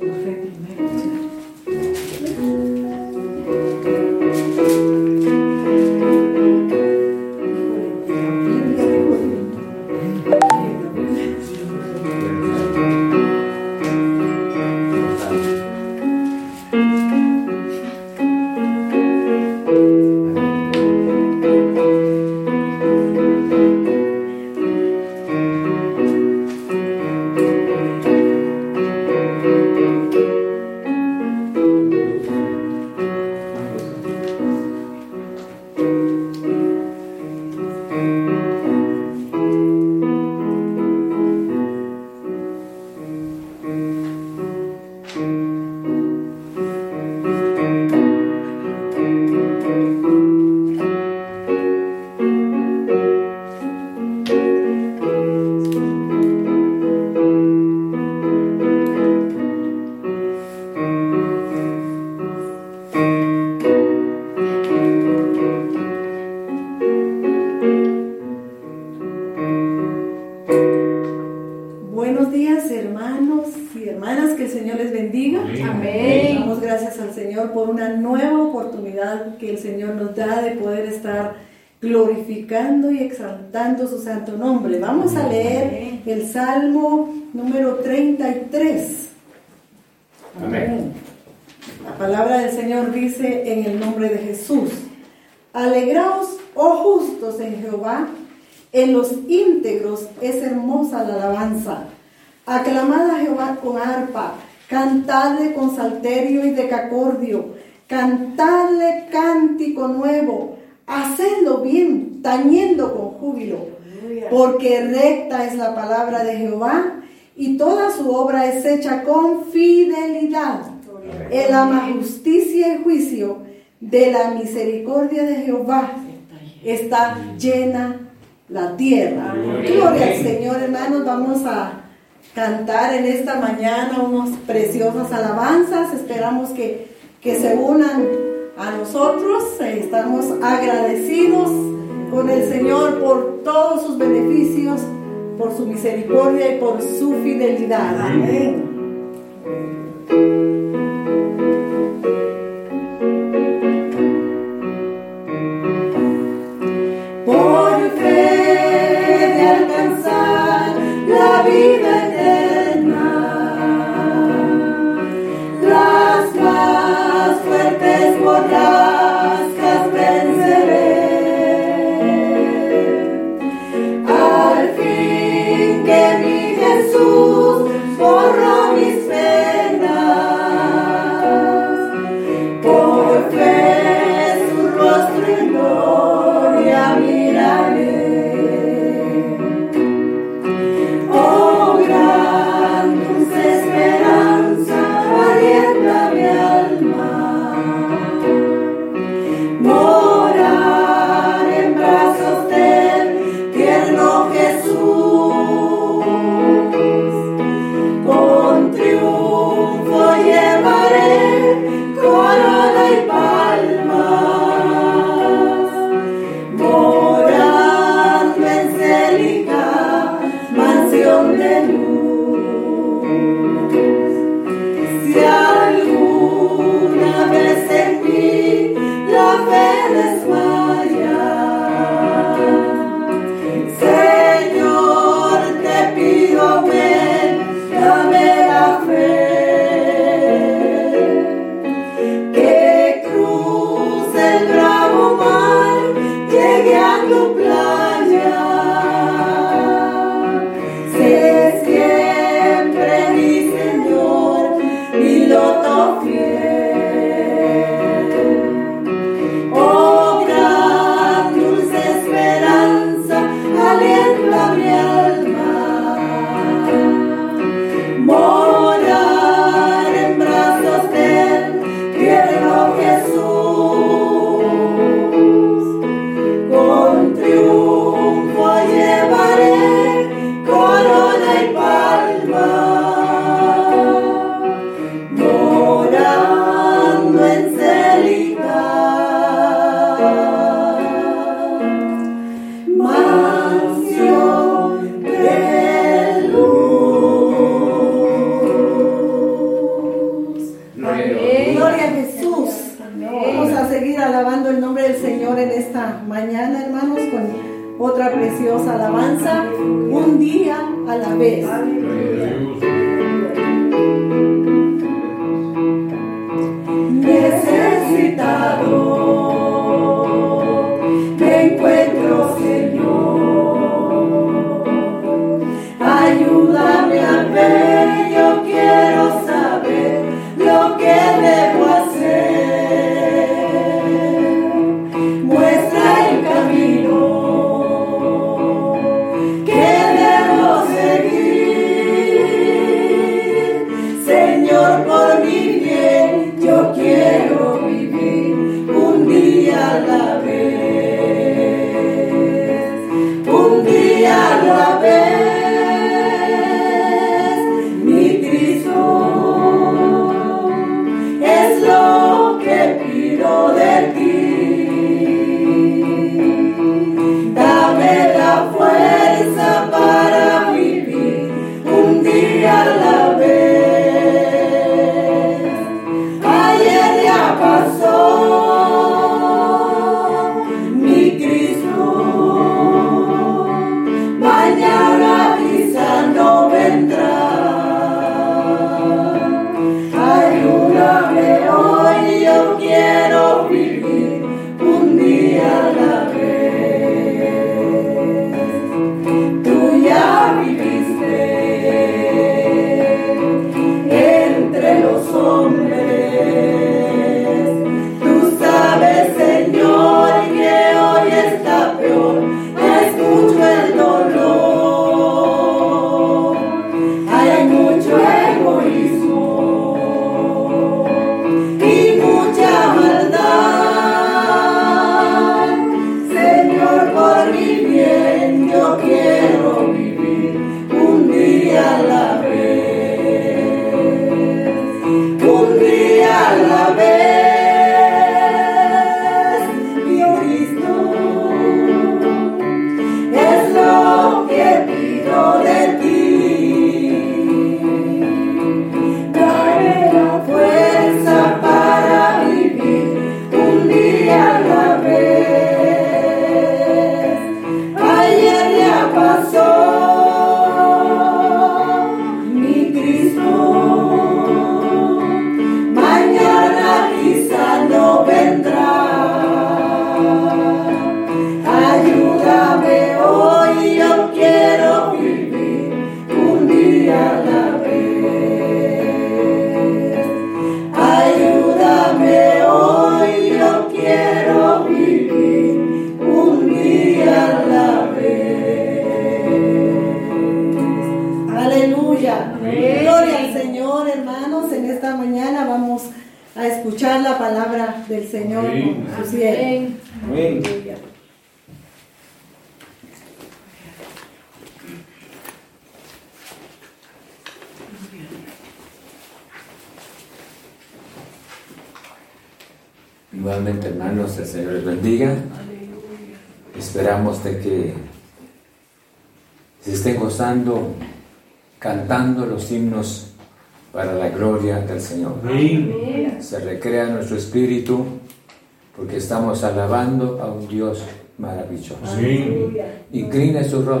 y hacedlo bien, tañendo con júbilo, porque recta es la palabra de Jehová y toda su obra es hecha con fidelidad. En la justicia y juicio de la misericordia de Jehová está llena la tierra. Gloria al Señor, hermanos. Vamos a cantar en esta mañana unos preciosas alabanzas. Esperamos que, que se unan a nosotros. Estamos agradecidos con el Señor por todos sus beneficios, por su misericordia y por su fidelidad. Amén. in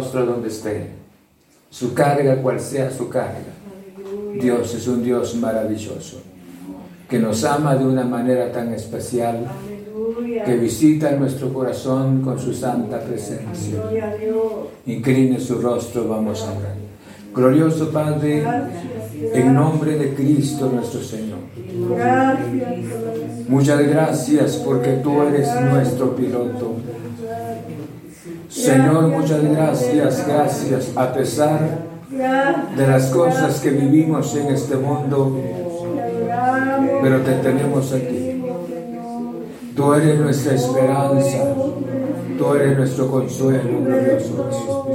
rostro donde esté, su carga cual sea su carga. Dios es un Dios maravilloso que nos ama de una manera tan especial que visita nuestro corazón con su santa presencia. Incline su rostro, vamos a orar. Glorioso Padre, en nombre de Cristo nuestro Señor. Muchas gracias porque tú eres nuestro piloto. Señor, muchas gracias, gracias. A pesar de las cosas que vivimos en este mundo, pero te tenemos aquí. Tú eres nuestra esperanza, tú eres nuestro consuelo, glorioso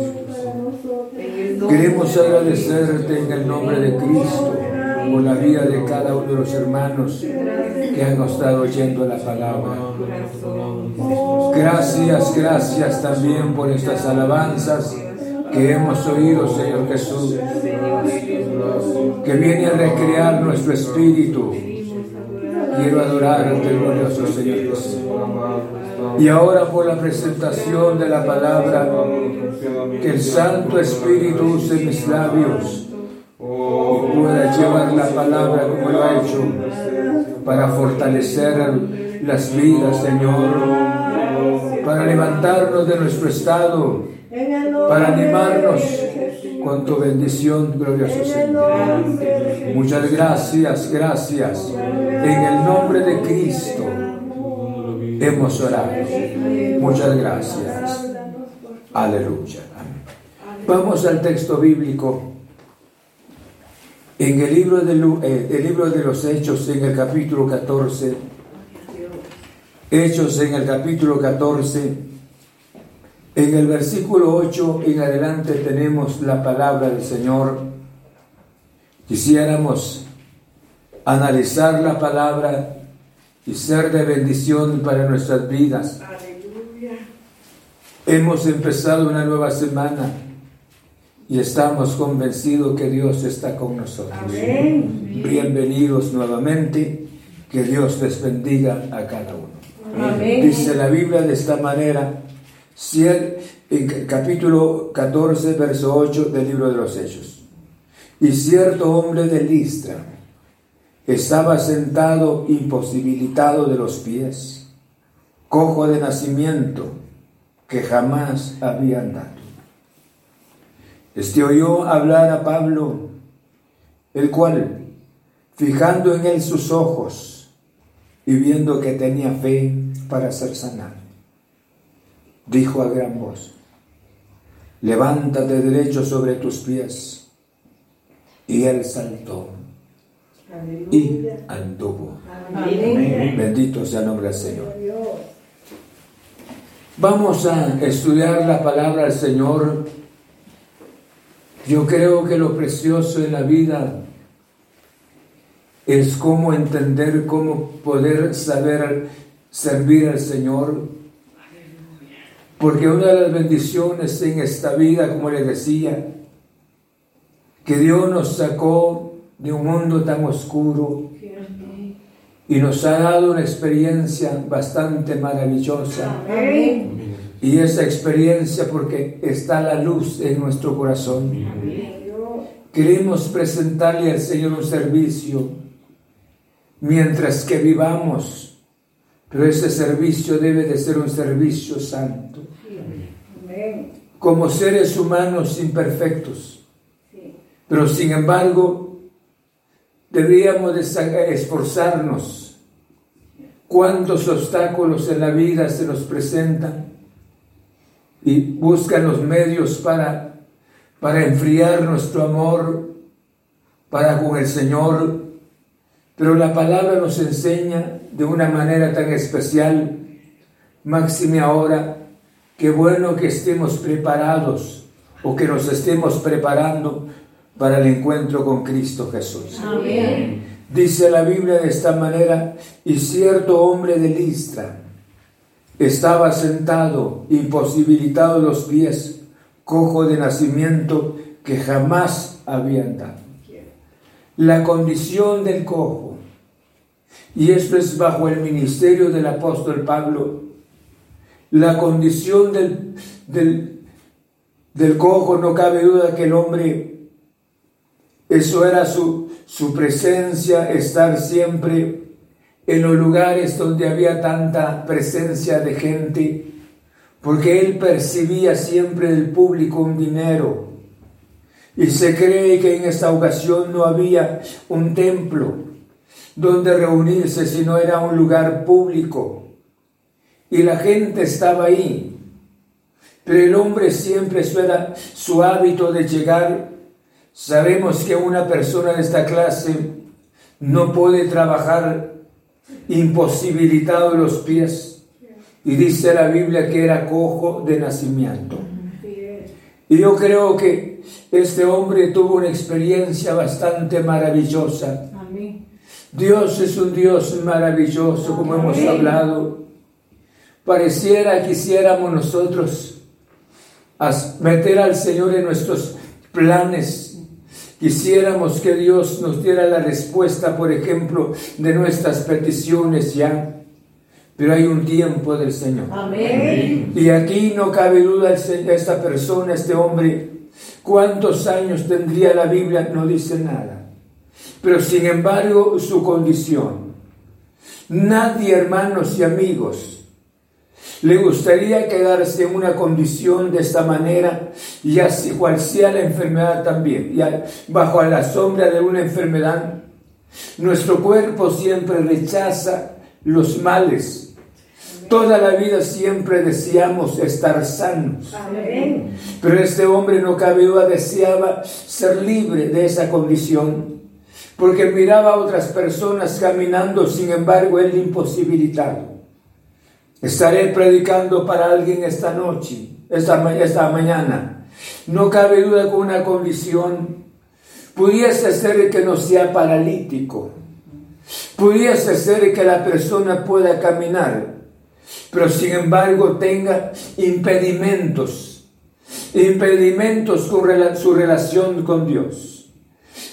Queremos agradecerte en el nombre de Cristo por la vida de cada uno de los hermanos que han estado oyendo la palabra. Gracias, gracias también por estas alabanzas que hemos oído, Señor Jesús, que viene a recrear nuestro espíritu, Quiero adorarte, glorioso Señor Y ahora por la presentación de la palabra, que el Santo Espíritu use mis labios pueda llevar la palabra como lo ha hecho para fortalecer las vidas, Señor, para levantarnos de nuestro estado, para animarnos con tu bendición, glorioso Señor. Muchas gracias, gracias. En el nombre de Cristo hemos orado. Muchas gracias. Aleluya. Vamos al texto bíblico. En el libro, de, eh, el libro de los Hechos, en el capítulo 14, Hechos en el capítulo 14, en el versículo 8 en adelante tenemos la palabra del Señor. Quisiéramos analizar la palabra y ser de bendición para nuestras vidas. Hemos empezado una nueva semana y estamos convencidos que Dios está con nosotros. Bienvenidos nuevamente, que Dios les bendiga a cada uno. Dice la Biblia de esta manera, en capítulo 14, verso 8 del libro de los Hechos. Y cierto hombre de Listra estaba sentado imposibilitado de los pies, cojo de nacimiento, que jamás había andado. Este oyó hablar a Pablo, el cual, fijando en él sus ojos y viendo que tenía fe para ser sanado, dijo a gran voz, levántate derecho sobre tus pies. Y él saltó y anduvo. Bendito sea el nombre del Señor. Vamos a estudiar la palabra del Señor yo creo que lo precioso en la vida es cómo entender, cómo poder saber servir al Señor. Porque una de las bendiciones en esta vida, como les decía, que Dios nos sacó de un mundo tan oscuro y nos ha dado una experiencia bastante maravillosa. Y esa experiencia porque está la luz en nuestro corazón. Queremos presentarle al Señor un servicio mientras que vivamos, pero ese servicio debe de ser un servicio santo. Como seres humanos imperfectos, pero sin embargo deberíamos esforzarnos. ¿Cuántos obstáculos en la vida se nos presentan? Y buscan los medios para, para enfriar nuestro amor para con el Señor. Pero la palabra nos enseña de una manera tan especial, máxime ahora, que bueno que estemos preparados o que nos estemos preparando para el encuentro con Cristo Jesús. Dice la Biblia de esta manera, y cierto hombre de Listra, estaba sentado, imposibilitado los pies, cojo de nacimiento que jamás había andado. La condición del cojo, y esto es bajo el ministerio del apóstol Pablo, la condición del, del, del cojo, no cabe duda que el hombre, eso era su, su presencia, estar siempre en los lugares donde había tanta presencia de gente, porque él percibía siempre del público un dinero. Y se cree que en esta ocasión no había un templo donde reunirse, sino era un lugar público. Y la gente estaba ahí. Pero el hombre siempre eso era su hábito de llegar. Sabemos que una persona de esta clase no puede trabajar imposibilitado de los pies. Y dice la Biblia que era cojo de nacimiento. Y yo creo que este hombre tuvo una experiencia bastante maravillosa. Dios es un Dios maravilloso, como hemos hablado. Pareciera quisiéramos nosotros meter al Señor en nuestros planes. Quisiéramos que Dios nos diera la respuesta, por ejemplo, de nuestras peticiones ya. Pero hay un tiempo del Señor. Amén. Y aquí no cabe duda esta persona, este hombre, cuántos años tendría la Biblia, no dice nada. Pero sin embargo, su condición. Nadie, hermanos y amigos, le gustaría quedarse en una condición de esta manera, y así cual sea la enfermedad también, ya bajo la sombra de una enfermedad, nuestro cuerpo siempre rechaza los males. Toda la vida siempre deseamos estar sanos. Pero este hombre no cabe duda, deseaba ser libre de esa condición, porque miraba a otras personas caminando, sin embargo, él imposibilitado. Estaré predicando para alguien esta noche, esta, esta mañana. No cabe duda con una condición. Pudiese ser que no sea paralítico. Pudiese ser que la persona pueda caminar, pero sin embargo tenga impedimentos. Impedimentos con su relación con Dios.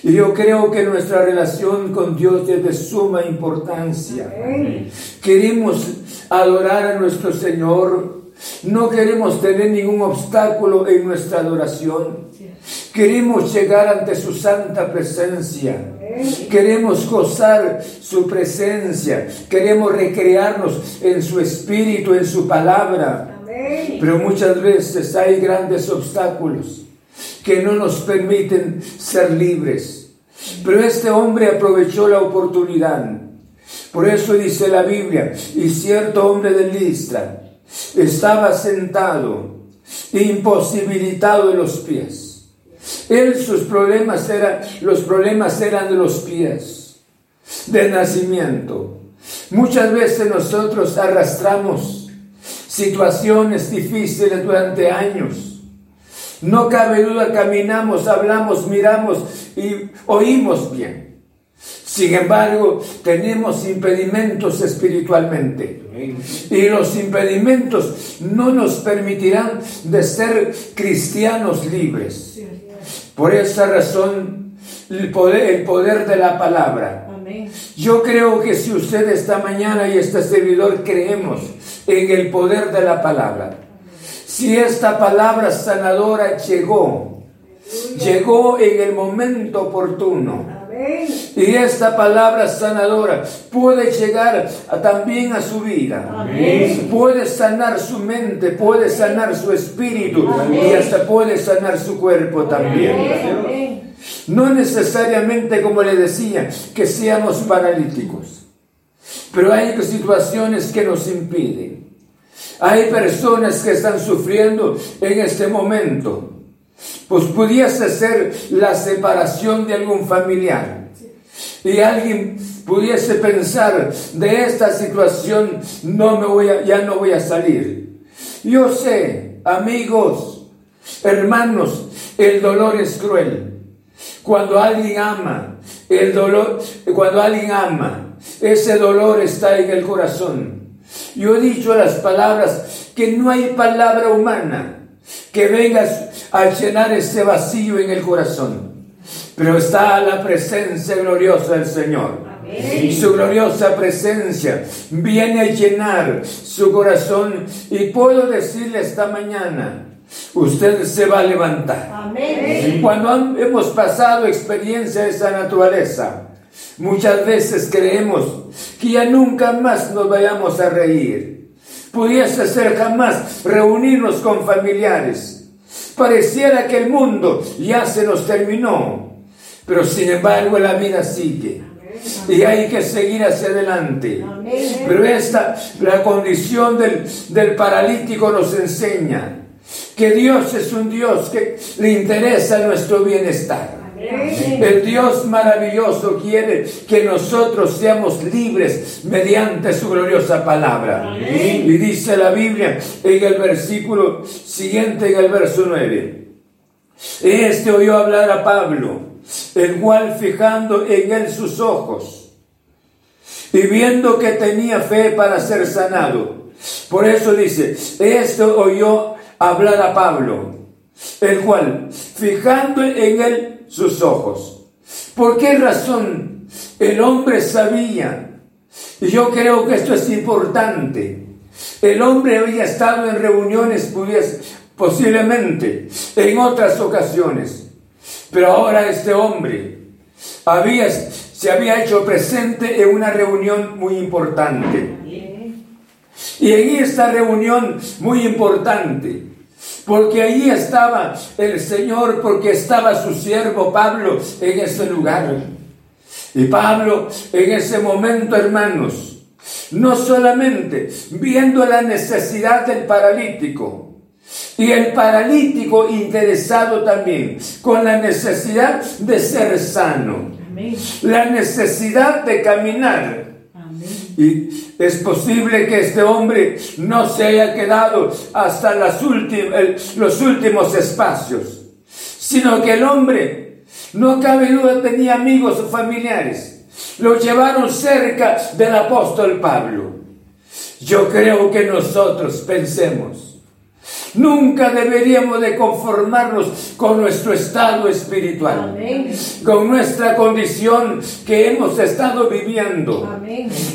Y yo creo que nuestra relación con Dios es de suma importancia. Queremos adorar a nuestro Señor. No queremos tener ningún obstáculo en nuestra adoración. Queremos llegar ante su santa presencia. Queremos gozar su presencia. Queremos recrearnos en su espíritu, en su palabra. Pero muchas veces hay grandes obstáculos que no nos permiten ser libres. Pero este hombre aprovechó la oportunidad por eso dice la Biblia, y cierto hombre de Listra estaba sentado, imposibilitado de los pies. Él, sus problemas eran, los problemas eran de los pies, de nacimiento. Muchas veces nosotros arrastramos situaciones difíciles durante años. No cabe duda, caminamos, hablamos, miramos y oímos bien. Sin embargo, tenemos impedimentos espiritualmente. Y los impedimentos no nos permitirán de ser cristianos libres. Por esa razón, el poder, el poder de la palabra. Yo creo que si usted esta mañana y este servidor creemos en el poder de la palabra, si esta palabra sanadora llegó, llegó en el momento oportuno, y esta palabra sanadora puede llegar también a su vida. Puede sanar su mente, puede sanar su espíritu y hasta puede sanar su cuerpo también. No necesariamente, como le decía, que seamos paralíticos. Pero hay situaciones que nos impiden. Hay personas que están sufriendo en este momento pues pudiese ser la separación de algún familiar. Y alguien pudiese pensar, de esta situación no me voy a, ya no voy a salir. Yo sé, amigos, hermanos, el dolor es cruel. Cuando alguien ama, el dolor, cuando alguien ama, ese dolor está en el corazón. Yo he dicho las palabras que no hay palabra humana que vengas a llenar ese vacío en el corazón. Pero está la presencia gloriosa del Señor. Y su gloriosa presencia viene a llenar su corazón. Y puedo decirle esta mañana, usted se va a levantar. Cuando hemos pasado experiencia de esa naturaleza, muchas veces creemos que ya nunca más nos vayamos a reír pudiese ser jamás reunirnos con familiares. Pareciera que el mundo ya se nos terminó, pero sin embargo la vida sigue. Y hay que seguir hacia adelante. Pero esta, la condición del, del paralítico nos enseña que Dios es un Dios que le interesa nuestro bienestar. El Dios maravilloso quiere que nosotros seamos libres mediante su gloriosa palabra. Y dice la Biblia en el versículo siguiente, en el verso 9. Este oyó hablar a Pablo, el cual fijando en él sus ojos y viendo que tenía fe para ser sanado. Por eso dice, esto oyó hablar a Pablo, el cual fijando en él sus ojos. ¿Por qué razón el hombre sabía? Y yo creo que esto es importante. El hombre había estado en reuniones, posiblemente, en otras ocasiones. Pero ahora este hombre había, se había hecho presente en una reunión muy importante. Y en esta reunión muy importante, porque allí estaba el Señor, porque estaba su siervo Pablo en ese lugar. Y Pablo en ese momento, hermanos, no solamente viendo la necesidad del paralítico, y el paralítico interesado también con la necesidad de ser sano, la necesidad de caminar. Y es posible que este hombre no se haya quedado hasta los últimos espacios, sino que el hombre, no cabe duda, tenía amigos o familiares. Lo llevaron cerca del apóstol Pablo. Yo creo que nosotros pensemos Nunca deberíamos de conformarnos con nuestro estado espiritual, con nuestra condición que hemos estado viviendo.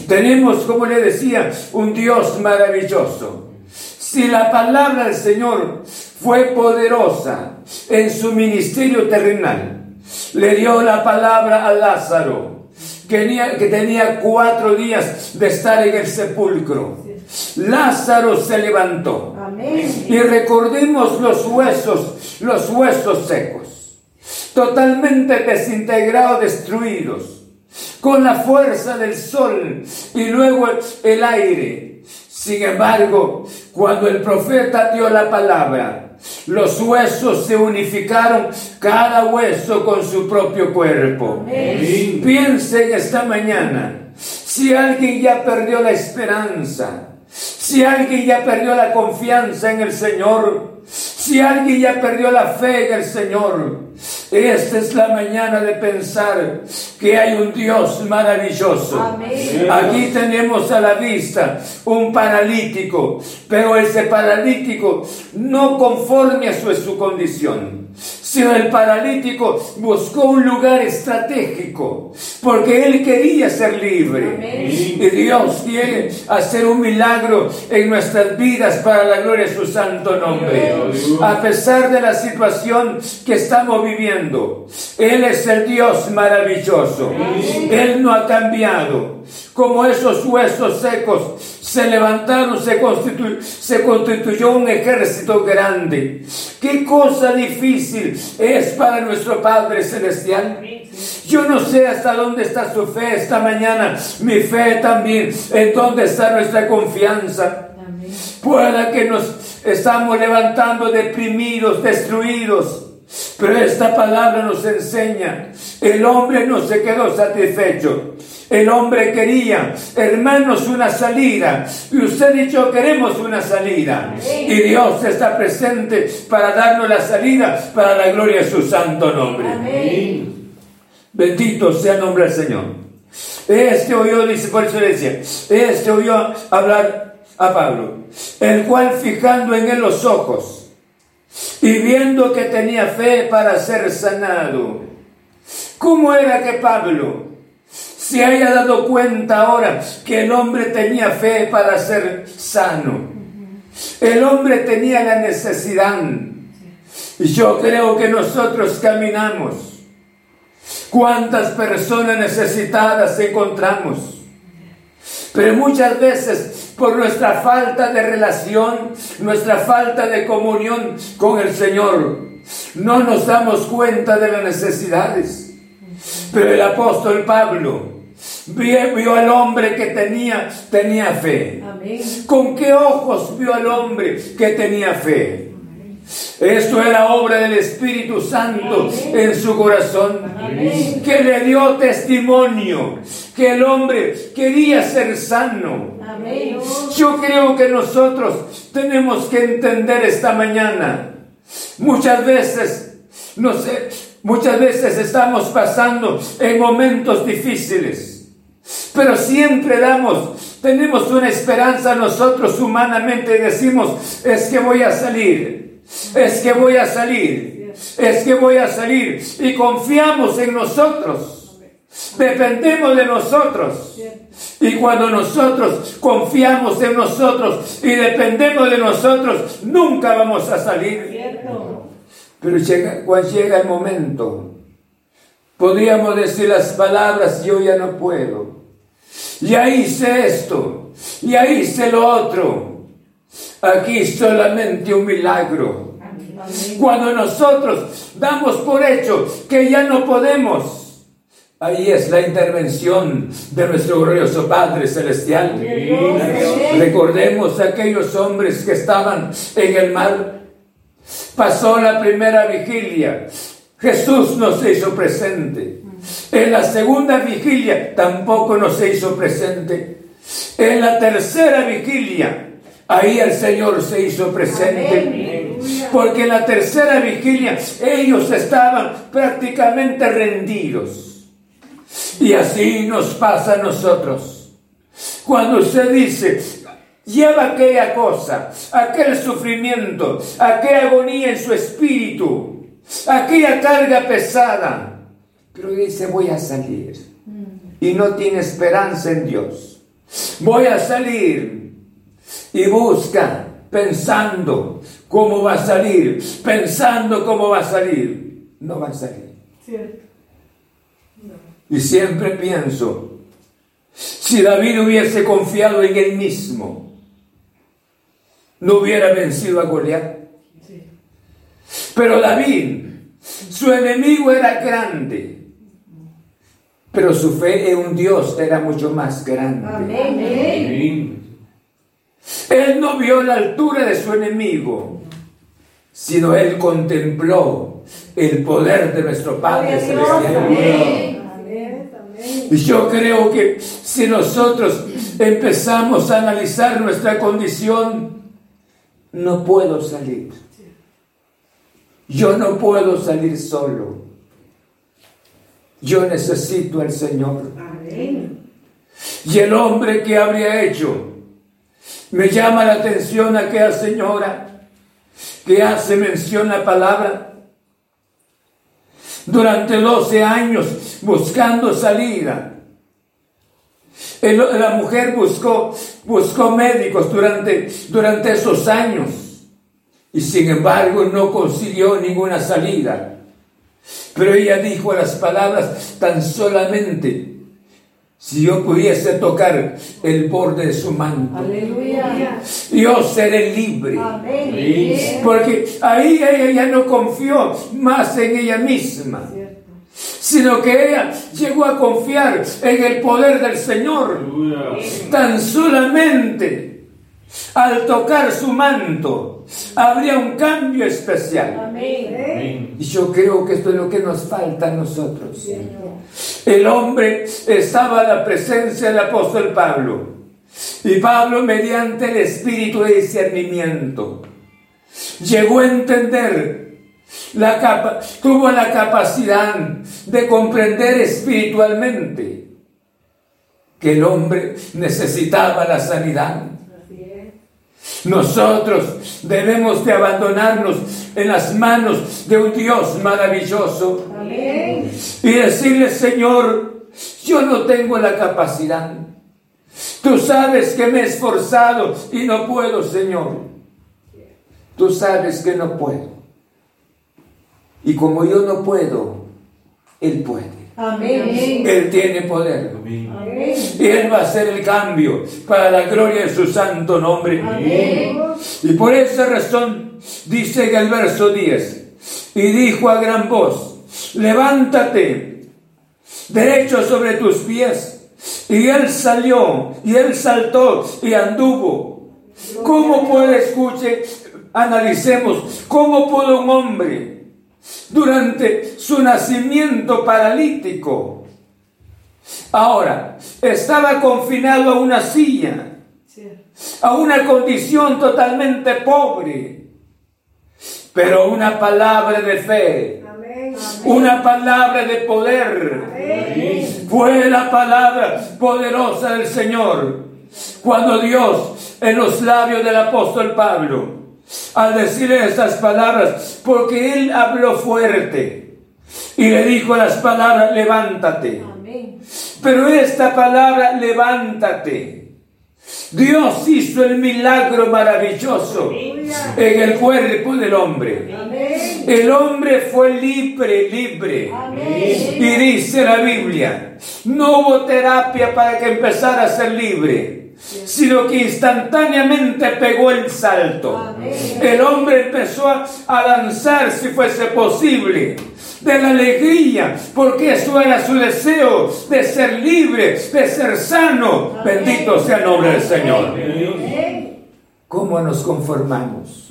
Tenemos, como le decía, un Dios maravilloso. Si la palabra del Señor fue poderosa en su ministerio terrenal, le dio la palabra a Lázaro, que tenía, que tenía cuatro días de estar en el sepulcro. Lázaro se levantó. Y recordemos los huesos, los huesos secos, totalmente desintegrados, destruidos, con la fuerza del sol y luego el aire. Sin embargo, cuando el profeta dio la palabra, los huesos se unificaron, cada hueso con su propio cuerpo. Piensen esta mañana, si alguien ya perdió la esperanza, si alguien ya perdió la confianza en el Señor, si alguien ya perdió la fe en el Señor, esta es la mañana de pensar que hay un Dios maravilloso. Aquí tenemos a la vista un paralítico, pero ese paralítico no conforme a su, su condición sino el paralítico buscó un lugar estratégico, porque él quería ser libre. Y Dios quiere hacer un milagro en nuestras vidas para la gloria de su santo nombre. A pesar de la situación que estamos viviendo, Él es el Dios maravilloso. Él no ha cambiado. Como esos huesos secos se levantaron, se, se constituyó un ejército grande. Qué cosa difícil es para nuestro Padre Celestial. Yo no sé hasta dónde está su fe esta mañana, mi fe también, en dónde está nuestra confianza. Pueda que nos estamos levantando deprimidos, destruidos. Pero esta palabra nos enseña, el hombre no se quedó satisfecho. El hombre quería, hermanos, una salida. Y usted y yo queremos una salida. Y Dios está presente para darnos la salida para la gloria de su santo nombre. Bendito sea el nombre del Señor. Este oyó, dice por eso decía, este oyó hablar a Pablo, el cual fijando en él los ojos y viendo que tenía fe para ser sanado. ¿Cómo era que Pablo se haya dado cuenta ahora que el hombre tenía fe para ser sano. El hombre tenía la necesidad. Yo creo que nosotros caminamos. ¿Cuántas personas necesitadas encontramos? Pero muchas veces por nuestra falta de relación, nuestra falta de comunión con el Señor, no nos damos cuenta de las necesidades. Pero el apóstol Pablo Vio, al hombre que tenía, tenía fe. ¿Con qué ojos vio al hombre que tenía fe? Esto era obra del Espíritu Santo en su corazón, que le dio testimonio que el hombre quería ser sano. Yo creo que nosotros tenemos que entender esta mañana. Muchas veces, no sé, muchas veces estamos pasando en momentos difíciles. Pero siempre damos, tenemos una esperanza nosotros humanamente y decimos, es que voy a salir, es que voy a salir. es que voy a salir y confiamos en nosotros. Dependemos de nosotros. Y cuando nosotros confiamos en nosotros y dependemos de nosotros, nunca vamos a salir. Pero llega, cuando llega el momento, podríamos decir las palabras, yo ya no puedo. Ya hice esto, ya hice lo otro. Aquí solamente un milagro. Cuando nosotros damos por hecho que ya no podemos, Ahí es la intervención de nuestro glorioso Padre Celestial. Recordemos aquellos hombres que estaban en el mar. Pasó la primera vigilia. Jesús no se hizo presente. En la segunda vigilia tampoco nos se hizo presente. En la tercera vigilia, ahí el Señor se hizo presente. Porque en la tercera vigilia ellos estaban prácticamente rendidos. Y así nos pasa a nosotros. Cuando usted dice, lleva aquella cosa, aquel sufrimiento, aquella agonía en su espíritu, aquella carga pesada, pero dice, voy a salir. Y no tiene esperanza en Dios. Voy a salir. Y busca pensando cómo va a salir, pensando cómo va a salir. No va a salir. Y siempre pienso, si David hubiese confiado en él mismo, no hubiera vencido a Goliat. Pero David, su enemigo era grande pero su fe en un Dios era mucho más grande. Él no vio la altura de su enemigo, sino él contempló el poder de nuestro Padre Celestial. Y yo creo que si nosotros empezamos a analizar nuestra condición, no puedo salir. Yo no puedo salir solo. Yo necesito al Señor. Y el hombre que habría hecho, me llama la atención aquella señora que hace mención a la palabra. Durante 12 años buscando salida. La mujer buscó, buscó médicos durante, durante esos años y sin embargo no consiguió ninguna salida. Pero ella dijo las palabras tan solamente si yo pudiese tocar el borde de su manto, Aleluya. yo seré libre. Porque ahí ella ya no confió más en ella misma, sino que ella llegó a confiar en el poder del Señor. Tan solamente al tocar su manto, habría un cambio especial. Y yo creo que esto es lo que nos falta a nosotros. El hombre estaba a la presencia del apóstol Pablo. Y Pablo, mediante el espíritu de discernimiento, llegó a entender, la capa, tuvo la capacidad de comprender espiritualmente que el hombre necesitaba la sanidad nosotros debemos de abandonarnos en las manos de un Dios maravilloso y decirle, Señor, yo no tengo la capacidad. Tú sabes que me he esforzado y no puedo, Señor. Tú sabes que no puedo. Y como yo no puedo, Él puede. Amén. Él tiene poder. Amén. Y Él va a hacer el cambio para la gloria de su santo nombre. Amén. Y por esa razón dice en el verso 10, y dijo a gran voz, levántate, derecho sobre tus pies. Y él salió, y él saltó y anduvo. ¿Cómo puede escuchar? Analicemos, ¿cómo puede un hombre durante su nacimiento paralítico. Ahora, estaba confinado a una silla, a una condición totalmente pobre, pero una palabra de fe, una palabra de poder, fue la palabra poderosa del Señor. Cuando Dios, en los labios del apóstol Pablo, al decirle estas palabras, porque él habló fuerte y le dijo las palabras, levántate. Pero esta palabra, levántate, Dios hizo el milagro maravilloso en el cuerpo del hombre. El hombre fue libre, libre. Y dice la Biblia, no hubo terapia para que empezara a ser libre, sino que instantáneamente pegó el salto. El hombre empezó a lanzar si fuese posible de la alegría, porque eso era su deseo de ser libre, de ser sano. Bendito sea el nombre del Señor. ¿Cómo nos conformamos?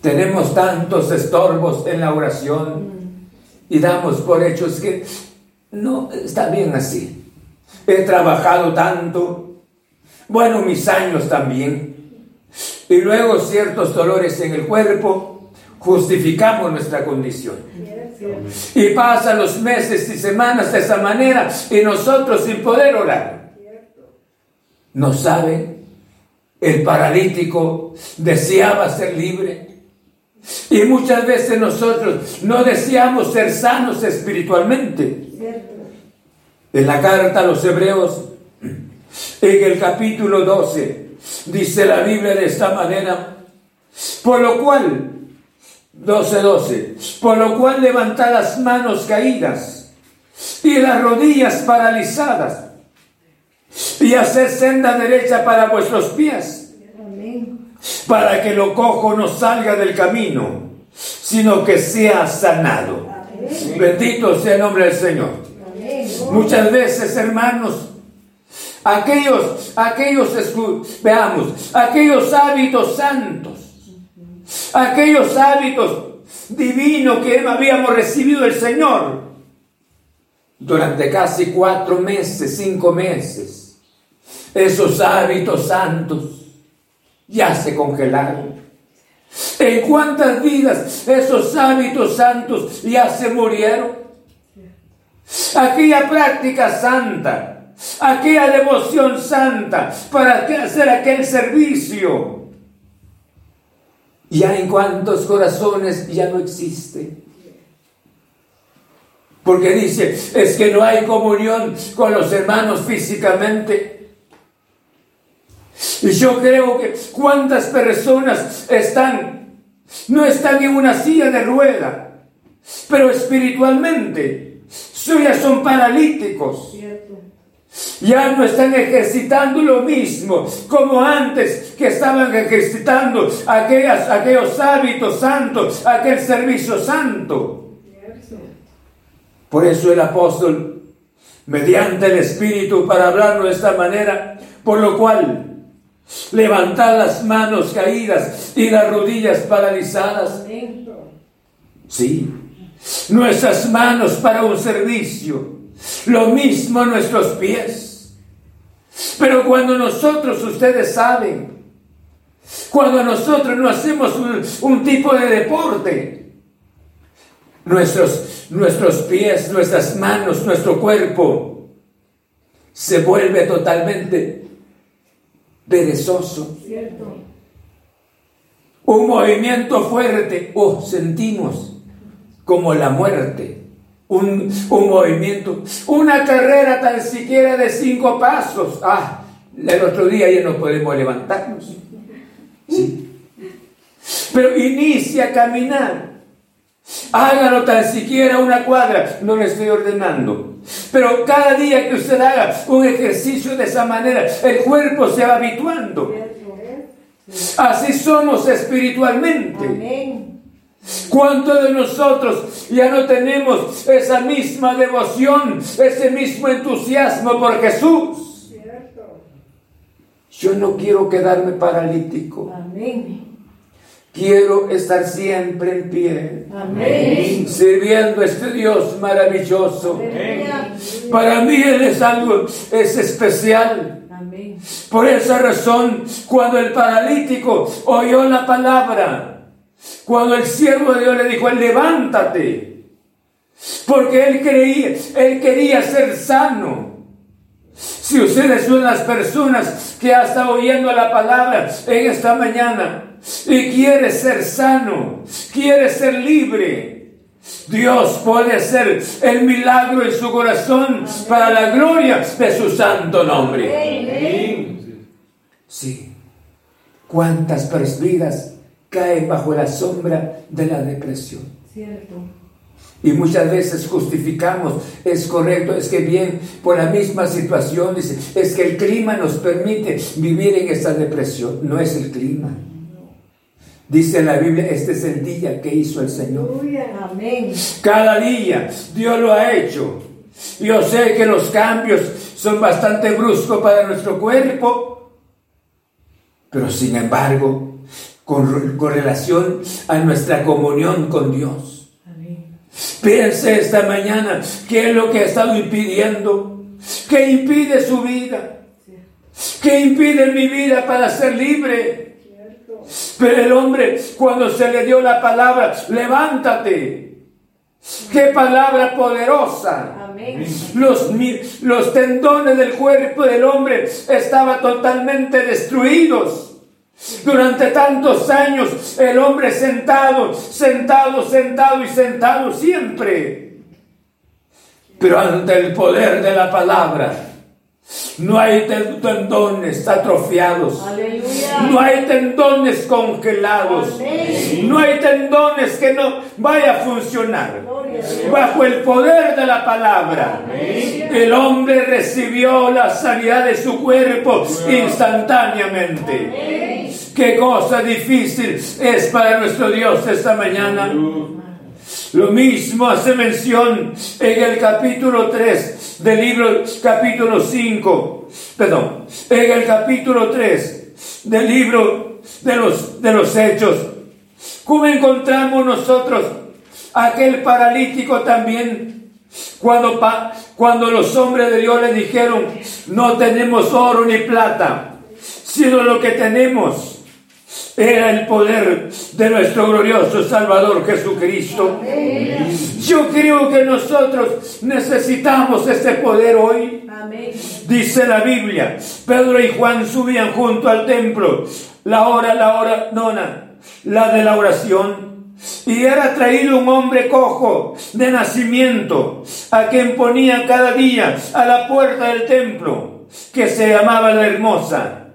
Tenemos tantos estorbos en la oración y damos por hechos que no está bien así. He trabajado tanto, bueno, mis años también, y luego ciertos dolores en el cuerpo justificamos nuestra condición. Y pasan los meses y semanas de esa manera y nosotros sin poder orar. No sabe, el paralítico deseaba ser libre. Y muchas veces nosotros no deseamos ser sanos espiritualmente. En la carta a los hebreos, en el capítulo 12, dice la Biblia de esta manera, por lo cual 12, 12. Por lo cual levantad las manos caídas y las rodillas paralizadas y haced senda derecha para vuestros pies, para que lo cojo no salga del camino, sino que sea sanado. Bendito sea el nombre del Señor. Muchas veces, hermanos, aquellos, aquellos, veamos, aquellos hábitos santos aquellos hábitos divinos que habíamos recibido del Señor durante casi cuatro meses, cinco meses. Esos hábitos santos ya se congelaron. ¿En cuántas vidas esos hábitos santos ya se murieron? Aquella práctica santa, aquella devoción santa para hacer aquel servicio ya en cuantos corazones ya no existe. Porque dice, es que no hay comunión con los hermanos físicamente. Y yo creo que cuántas personas están, no están en una silla de rueda, pero espiritualmente, ya son paralíticos ya no están ejercitando lo mismo como antes que estaban ejercitando aquellas, aquellos hábitos santos, aquel servicio santo. Por eso el apóstol, mediante el Espíritu, para hablarlo de esta manera, por lo cual levantad las manos caídas y las rodillas paralizadas. Sí, nuestras manos para un servicio lo mismo nuestros pies. Pero cuando nosotros, ustedes saben, cuando nosotros no hacemos un, tipo de deporte, nuestros, nuestros pies, nuestras manos, nuestro cuerpo se vuelve totalmente perezoso. Un movimiento fuerte, oh, sentimos como la muerte un, movimiento, una carrera tan siquiera de cinco pasos. Ah, el otro día ya no podemos levantarnos. Pero inicia a caminar. Hágalo tan siquiera una cuadra. No le estoy ordenando. Pero cada día que usted haga un ejercicio de esa manera, el cuerpo se va habituando. Así somos espiritualmente. Amén. ¿Cuántos de nosotros ya no tenemos esa misma devoción, ese mismo entusiasmo por Jesús? Yo no quiero quedarme paralítico. Quiero estar siempre en pie. Sirviendo a este Dios maravilloso. Para mí Él es algo, es especial. Por esa razón, cuando el paralítico oyó la palabra, cuando el siervo de Dios le dijo, levántate, porque él creía, él quería ser sano. Si Si usted es una de las personas que ha estado oyendo la palabra en esta mañana y quiere ser sano, quiere ser libre, Dios puede hacer el milagro en su corazón para la gloria de su santo nombre. Sí. ¿Cuántas vidas caen bajo la sombra de la depresión? Cierto. Y muchas veces justificamos, es correcto, es que bien, por la misma situación, dice, es que el clima nos permite vivir en esta depresión. No es el clima. Dice la Biblia, este es el día que hizo el Señor. Amén. Cada día Dios lo ha hecho. Yo sé que los cambios son bastante bruscos para nuestro cuerpo, pero sin embargo, con, relación a nuestra comunión con Dios, Piense esta mañana qué es lo que ha estado impidiendo, qué impide su vida, qué impide mi vida para ser libre. Pero el hombre, cuando se le dio la palabra, levántate. Qué palabra poderosa. Los, los tendones del cuerpo del hombre estaban totalmente destruidos. Durante tantos años el hombre sentado, sentado, sentado y sentado siempre. Pero ante el poder de la palabra, no hay tendones atrofiados. No hay tendones congelados. No hay tendones que no vaya a funcionar. Bajo el poder de la palabra, el hombre recibió la sanidad de su cuerpo instantáneamente. Qué cosa difícil es para nuestro Dios esta mañana. Lo mismo hace mención en el capítulo 3 del libro capítulo 5, perdón, en el capítulo 3 del libro de los, de los hechos. ¿Cómo encontramos nosotros aquel paralítico también? Cuando, cuando los hombres de Dios le dijeron, no tenemos oro ni plata, sino lo que tenemos era el poder de nuestro glorioso Salvador Jesucristo. Yo creo que nosotros necesitamos este poder hoy. Dice la Biblia, Pedro y Juan subían junto al templo, la hora, la hora nona, la de la oración. Y era traído un hombre cojo de nacimiento, a quien ponía cada día a la puerta del templo, que se llamaba la hermosa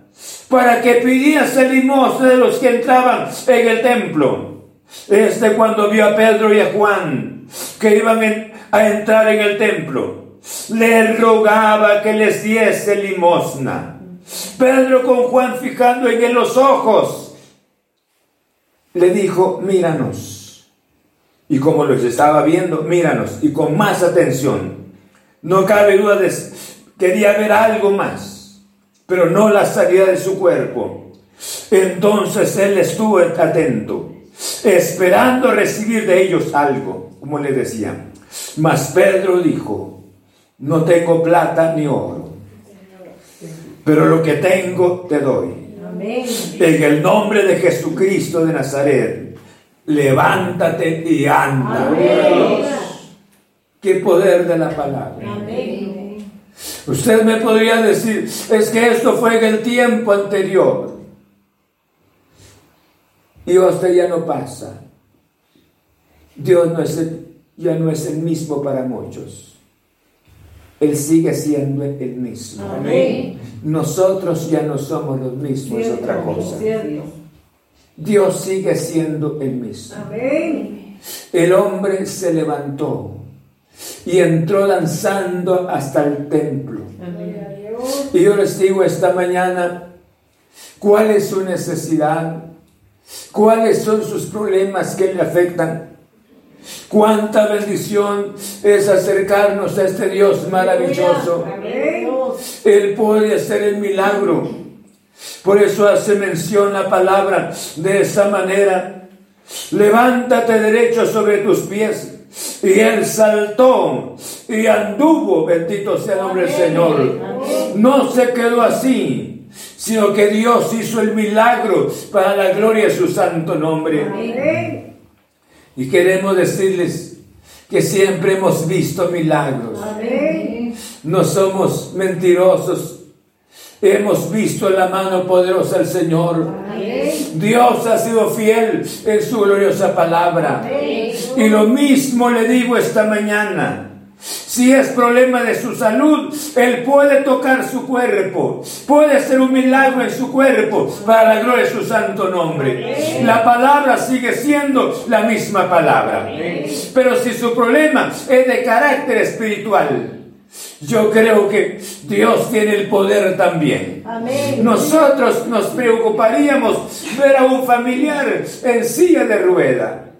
para que pidiese limosna de los que entraban en el templo. Este cuando vio a Pedro y a Juan que iban a entrar en el templo, le rogaba que les diese limosna. Pedro con Juan fijando en él los ojos, le dijo, míranos. Y como los estaba viendo, míranos, y con más atención. No cabe duda de quería ver algo más pero no la salida de su cuerpo. Entonces él estuvo atento, esperando recibir de ellos algo, como le decía. Mas Pedro dijo, no tengo plata ni oro, pero lo que tengo te doy. En el nombre de Jesucristo de Nazaret, levántate y anda. Qué poder de la palabra. Usted me podría decir, es que esto fue en el tiempo anterior. Y usted ya no pasa. Dios no es ya no es el mismo para muchos. Él sigue siendo el mismo. Nosotros ya no somos los mismos, es otra cosa. Dios sigue siendo el mismo. El hombre se levantó y entró danzando hasta el templo. Y yo les digo esta mañana, ¿cuál es su necesidad? ¿Cuáles son sus problemas que le afectan? Cuánta bendición es acercarnos a este Dios maravilloso. Él puede hacer el milagro. Por eso hace mención la palabra de esa manera. Levántate derecho sobre tus pies y él saltó y anduvo, bendito sea el nombre del Señor. No se quedó así, sino que Dios hizo el milagro para la gloria de su santo nombre. Y queremos decirles que siempre hemos visto milagros. No somos mentirosos. Hemos visto la mano poderosa del Señor. Dios ha sido fiel en su gloriosa palabra. Y lo mismo le digo esta mañana. Si es problema de su salud, Él puede tocar su cuerpo, puede hacer un milagro en su cuerpo para la gloria de su santo nombre. La palabra sigue siendo la misma palabra. Pero si su problema es de carácter espiritual, yo creo que Dios tiene el poder también. Nosotros nos preocuparíamos ver a un familiar en silla de rueda.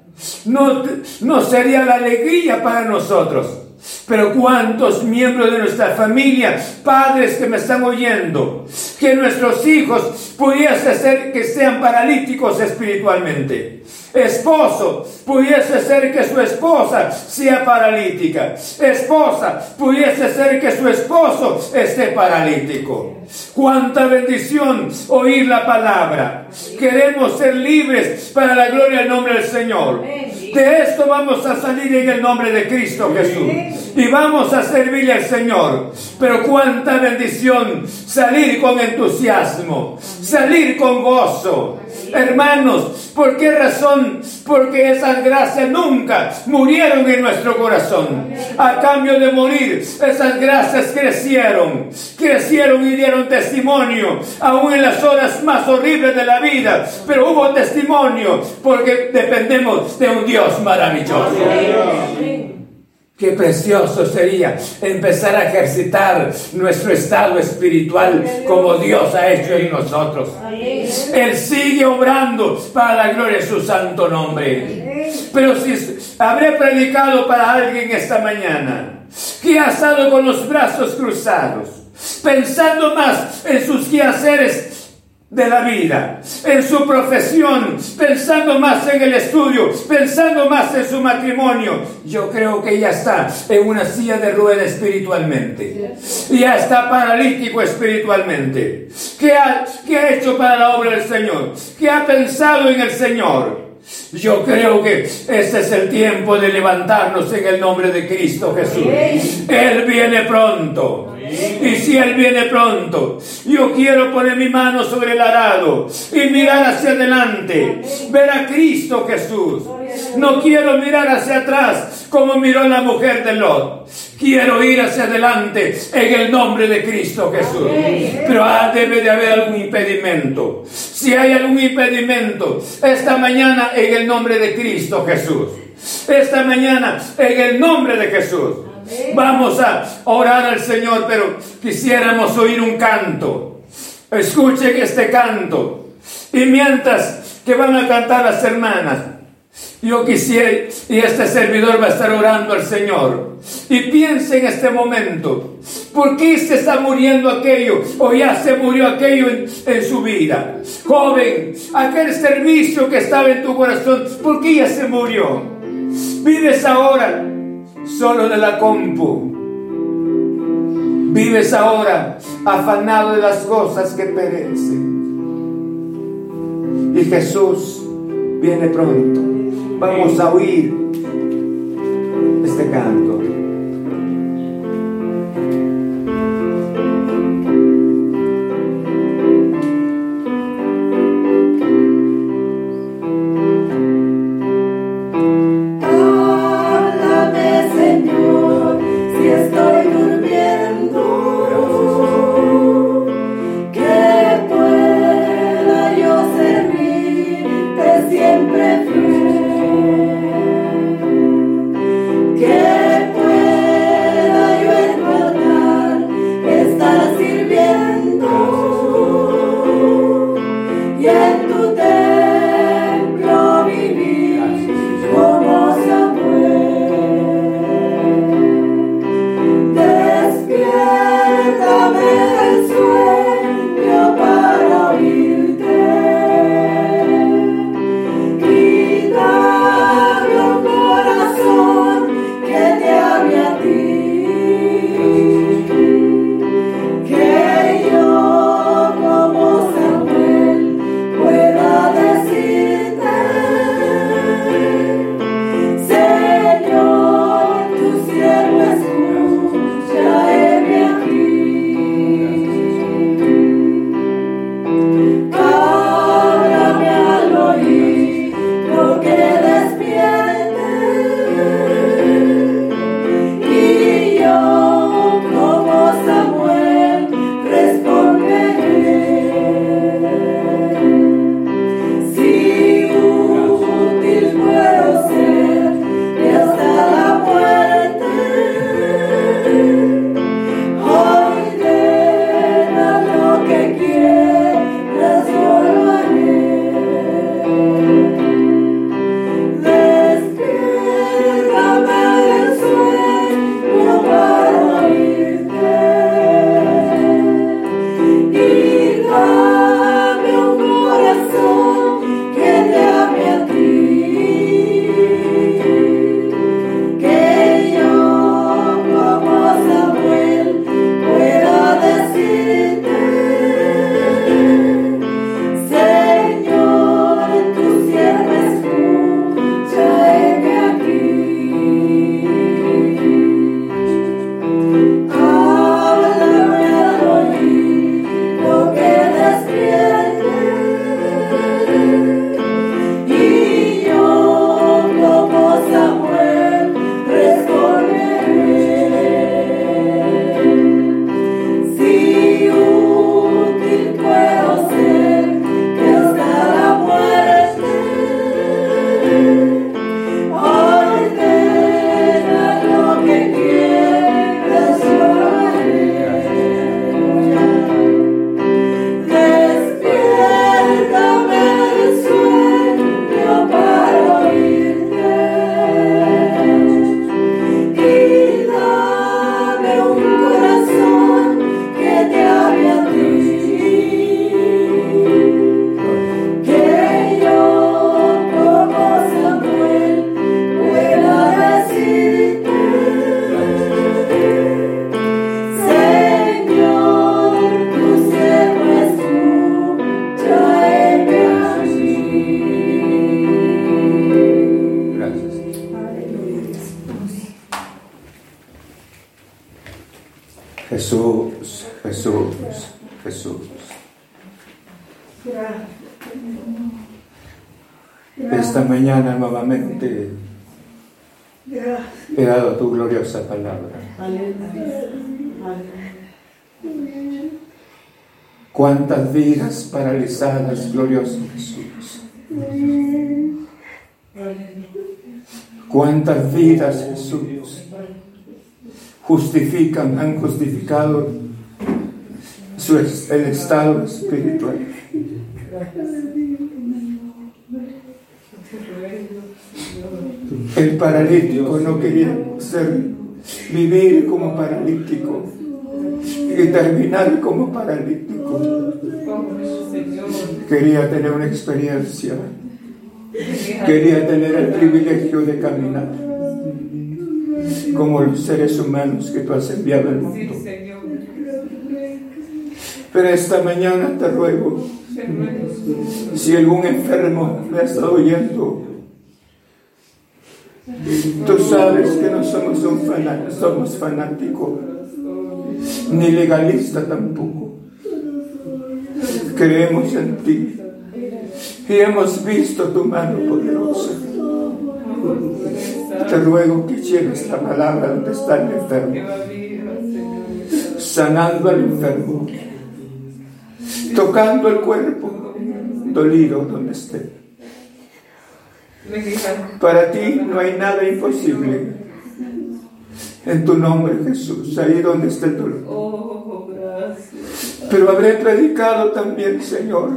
No, no sería la alegría para nosotros. Pero cuántos miembros de nuestra familia, padres que me están oyendo, que nuestros hijos pudiese ser que sean paralíticos espiritualmente. Esposo, pudiese ser que su esposa sea paralítica. Esposa, pudiese ser que su esposo esté paralítico. Cuánta bendición oír la palabra. Queremos ser libres para la gloria del nombre del Señor. De esto vamos a salir en el nombre de Cristo Jesús. Y vamos a servirle al Señor. Pero cuánta bendición salir con entusiasmo, salir con gozo. Hermanos, ¿por qué razón? Porque esas gracias nunca murieron en nuestro corazón. A cambio de morir, esas gracias crecieron, crecieron y dieron testimonio, aún en las horas más horribles de la vida. Pero hubo testimonio porque dependemos de un Dios maravilloso. Qué precioso sería empezar a ejercitar nuestro estado espiritual como Dios ha hecho en nosotros. Él sigue obrando para la gloria de su santo nombre. Pero si habré predicado para alguien esta mañana que ha estado con los brazos cruzados, pensando más en sus quehaceres de la vida, en su profesión, pensando más en el estudio, pensando más en su matrimonio. Yo creo que ya está en una silla de rueda espiritualmente. Ya está paralítico espiritualmente. ¿Qué ha, ¿Qué ha hecho para la obra del Señor? ¿Qué ha pensado en el Señor? Yo creo que este es el tiempo de levantarnos en el nombre de Cristo Jesús. Él viene pronto. Y si Él viene pronto, yo quiero poner mi mano sobre el arado y mirar hacia adelante, ver a Cristo Jesús. No quiero mirar hacia atrás como miró la mujer de Lot. Quiero ir hacia adelante en el nombre de Cristo Jesús. Pero ah, debe de haber algún impedimento. Si hay algún impedimento, esta mañana en el nombre de Cristo Jesús. Esta mañana en el nombre de Jesús. Vamos a orar al Señor, pero quisiéramos oír un canto. Escuchen este canto. Y mientras que van a cantar las hermanas, yo quisiera, y este servidor va a estar orando al Señor. Y piense en este momento, ¿por qué se está muriendo aquello? O ya se murió aquello en, su vida. Joven, aquel servicio que estaba en tu corazón, ¿por qué ya se murió? Vives ahora solo de la compu. Vives ahora afanado de las cosas que perecen. Y Jesús viene pronto. Vamos a oír este canto. Vidas paralizadas, glorioso Jesús. Cuántas vidas, Jesús, justifican, han justificado su, el estado espiritual. El paralítico no quería ser, vivir como paralítico y terminar como paralítico. Quería tener una experiencia, quería tener el privilegio de caminar como los seres humanos que tú has enviado al mundo. Pero esta mañana te ruego, si algún enfermo me ha estado oyendo, tú sabes que no somos, un fanático, somos fanáticos, ni legalistas tampoco. Creemos en ti y hemos visto tu mano poderosa. Te ruego que lleves la palabra donde está el enfermo, sanando al enfermo tocando el cuerpo dolido donde esté. Para ti no hay nada imposible. En tu nombre, Jesús, ahí donde esté el dolor. Pero habré predicado también, Señor,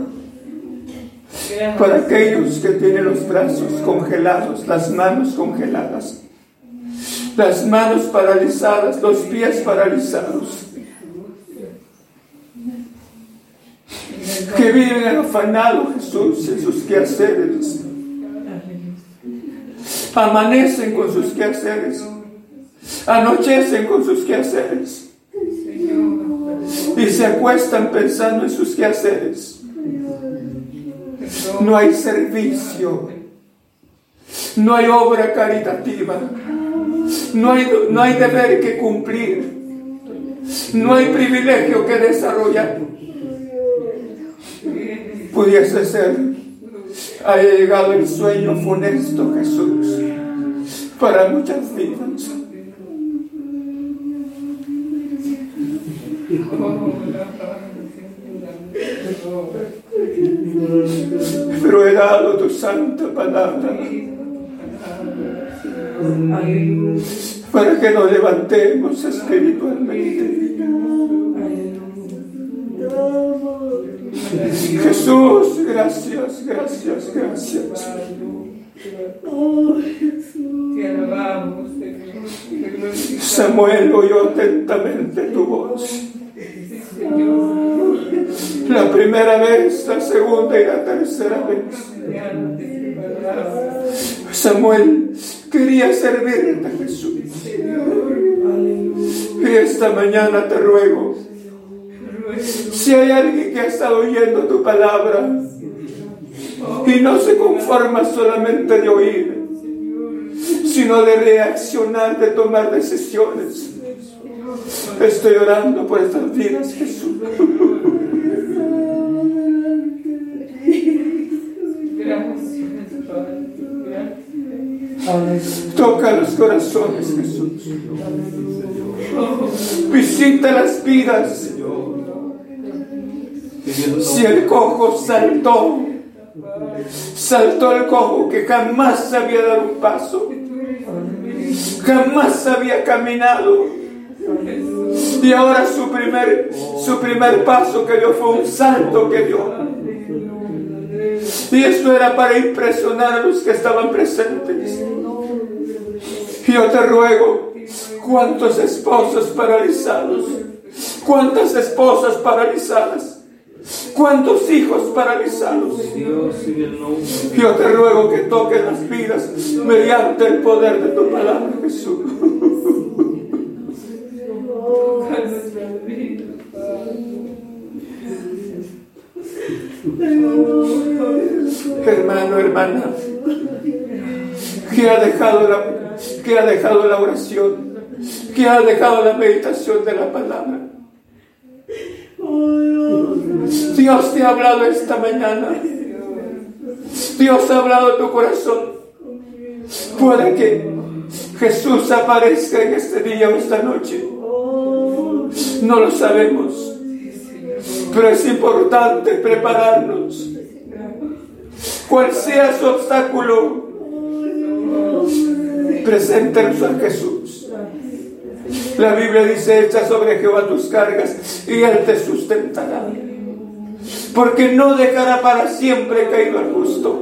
para aquellos que tienen los brazos congelados, las manos congeladas, las manos paralizadas, los pies paralizados que viven afanados, Jesús, en sus quehaceres. Amanecen con sus quehaceres. Anochecen con sus quehaceres. Y se acuestan pensando en sus quehaceres. No hay servicio. No hay obra caritativa. No hay, no hay deber que cumplir. No hay privilegio que desarrollar pudiese ser, ha llegado el sueño funesto, Jesús, para muchas vidas. Pero he dado tu santa palabra para que nos levantemos espiritualmente. Jesús, gracias, gracias, gracias. Samuel oyó atentamente tu voz. La primera vez, la segunda y la tercera vez. Samuel quería servirte, Jesús. Y esta mañana te ruego si hay alguien que ha estado oyendo tu palabra y no se conforma solamente de oír, sino de reaccionar, de tomar decisiones, estoy orando por estas vidas, Jesús. Toca los corazones, Jesús. Visita las vidas. Si el cojo saltó, saltó el cojo que jamás sabía dar un paso, jamás había caminado. Y ahora su primer, su primer paso que dio fue un salto que dio. Y eso era para impresionar a los que estaban presentes. Yo te ruego, cuántos esposos paralizados, cuántas esposas paralizadas ¿Cuántos hijos paralizados? Yo te ruego que toques las vidas mediante el poder de tu palabra, Jesús. Hermano, hermana, que ha dejado la, que ha dejado la oración, que ha dejado la meditación de la palabra. Dios te ha hablado esta mañana. Dios ha hablado a tu corazón. Puede que Jesús aparezca en este día o esta noche. No lo sabemos. Pero es importante prepararnos. Cual sea su obstáculo, preséntenos a Jesús. La Biblia dice, echa sobre Jehová tus cargas y Él te sustentará. Porque no dejará para siempre caído al justo.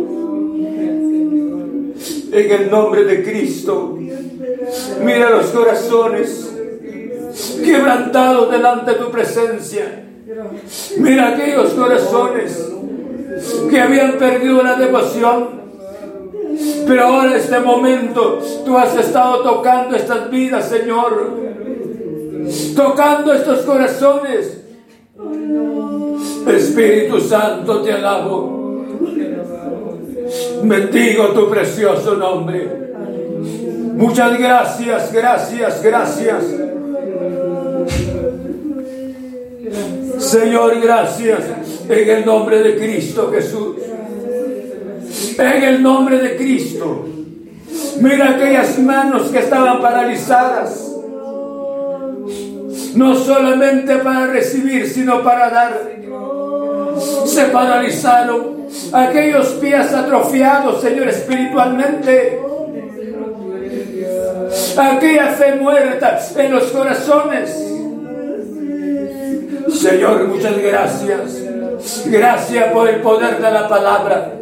En el nombre de Cristo, mira los corazones quebrantados delante de tu presencia. Mira aquellos corazones que habían perdido la devoción. Pero ahora en este momento tú has estado tocando estas vidas, Señor. Tocando estos corazones. Espíritu Santo, te alabo. Bendigo tu precioso nombre. Muchas gracias, gracias, gracias. Señor, gracias en el nombre de Cristo Jesús. En el nombre de Cristo. Mira aquellas manos que estaban paralizadas. No solamente para recibir, sino para dar. Se paralizaron. Aquellos pies atrofiados, Señor, espiritualmente. Aquella fe muerta en los corazones Señor, muchas gracias. Gracias por el poder de la palabra.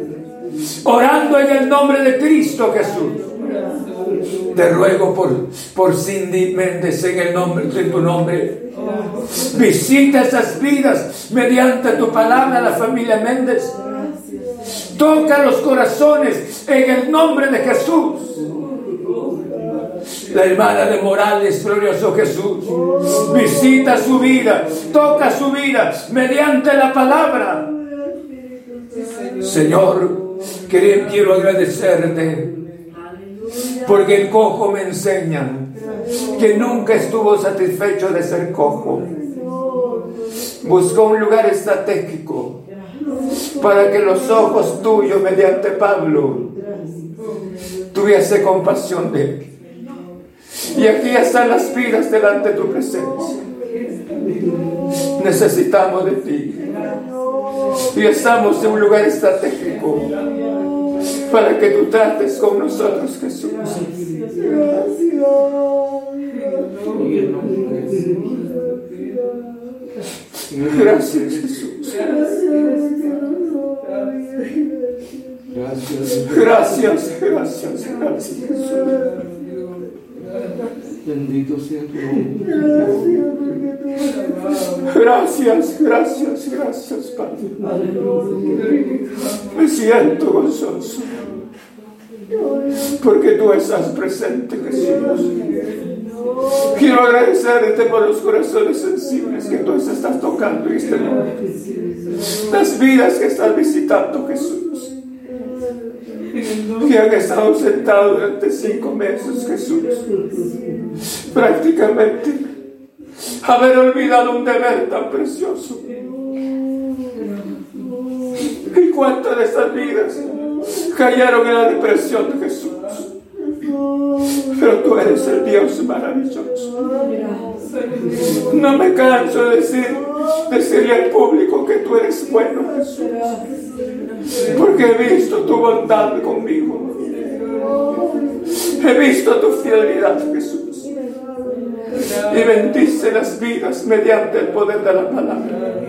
Orando en el nombre de Cristo Jesús. Te ruego por, por Cindy Méndez en el nombre de tu nombre. Visita esas vidas mediante tu palabra, la familia Méndez. Toca los corazones en el nombre de Jesús la hermana de Morales, glorioso Jesús. Visita su vida, toca su vida mediante la palabra. Señor, quiero agradecerte porque el cojo me enseña que nunca estuvo satisfecho de ser cojo. Buscó un lugar estratégico para que los ojos tuyos, mediante Pablo, tuviese compasión de él. Y aquí están las vidas delante de tu presencia. Necesitamos de ti. Y estamos en un lugar estratégico para que tú trates con nosotros, Jesús. Gracias, Jesús. Gracias, gracias, gracias, gracias, Jesús. Bendito sea tu nombre. Gracias, gracias, gracias, Padre. Me siento gozoso. Porque tú estás presente, Jesús. Quiero agradecerte por los corazones sensibles que tú estás tocando en este momento. Las vidas que estás visitando, Jesús que han estado sentados durante cinco meses, Jesús. Prácticamente haber olvidado un deber tan precioso. ¿Y cuántas de estas vidas cayeron en la depresión de Jesús? Pero tú eres el Dios maravilloso. No me canso de decir, decirle al público que tú eres bueno, Jesús. Porque he visto tu bondad conmigo. He visto tu fidelidad, Jesús. Y bendice las vidas mediante el poder de la palabra.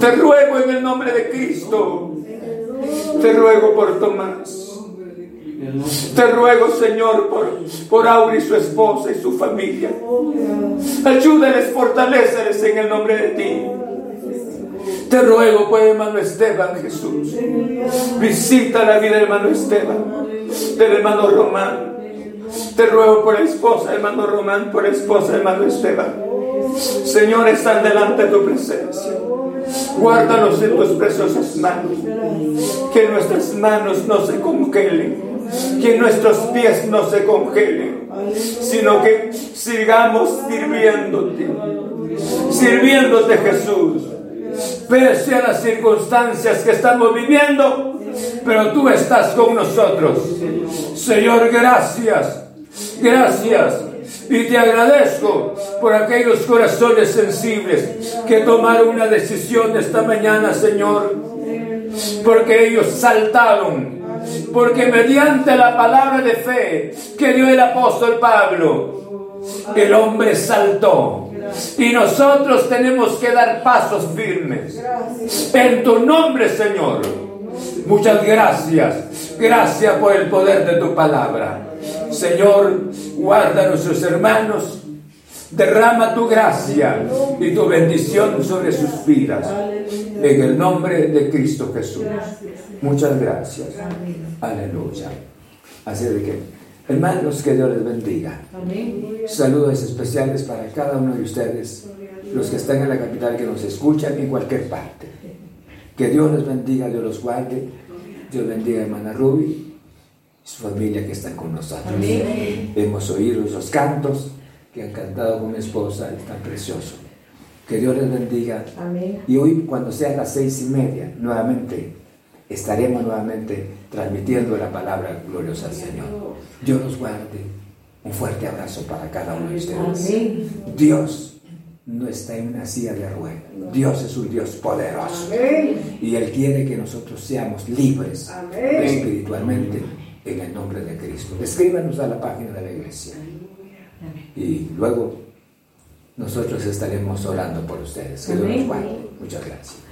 Te ruego en el nombre de Cristo. Te ruego por Tomás. Te ruego, Señor, por, por Auri, su esposa y su familia. Ayúdales, fortaleceles en el nombre de ti. Te ruego por hermano Esteban, Jesús. Visita la vida hermano Esteban, del hermano Román. Te ruego por esposa, hermano Román, por esposa, hermano Esteban. Señor, están delante de tu presencia. Guárdanos en tus preciosas manos. Que nuestras manos no se congelen. Que nuestros pies no se congelen. Sino que sigamos sirviéndote. Sirviéndote, Jesús pese a las circunstancias que estamos viviendo, pero tú estás con nosotros. Señor, gracias, gracias. Y te agradezco por aquellos corazones sensibles que tomaron una decisión esta mañana, Señor, porque ellos saltaron, porque mediante la palabra de fe que dio el apóstol Pablo, el hombre saltó y nosotros tenemos que dar pasos firmes. En tu nombre, Señor. Muchas gracias. Gracias por el poder de tu palabra. Señor, guarda a nuestros hermanos. Derrama tu gracia y tu bendición sobre sus vidas. En el nombre de Cristo Jesús. Muchas gracias. Aleluya. Así de que Hermanos, que Dios les bendiga. Saludos especiales para cada uno de ustedes, los que están en la capital, que nos escuchan en cualquier parte. Que Dios les bendiga, Dios los guarde. Dios bendiga a hermana Ruby y su familia que están con nosotros. Hemos oído esos cantos que han cantado con mi esposa, es tan precioso. Que Dios les bendiga. Y hoy, cuando sean las seis y media, nuevamente estaremos nuevamente transmitiendo la palabra gloriosa al Señor. Dios los guarde. Un fuerte abrazo para cada uno de ustedes. Dios no está en una silla de ruedas. Dios es un Dios poderoso. Y Él quiere que nosotros seamos libres espiritualmente en el nombre de Cristo. Escríbanos a la página de la iglesia. Y luego nosotros estaremos orando por ustedes. Que Dios los guarde. Muchas gracias.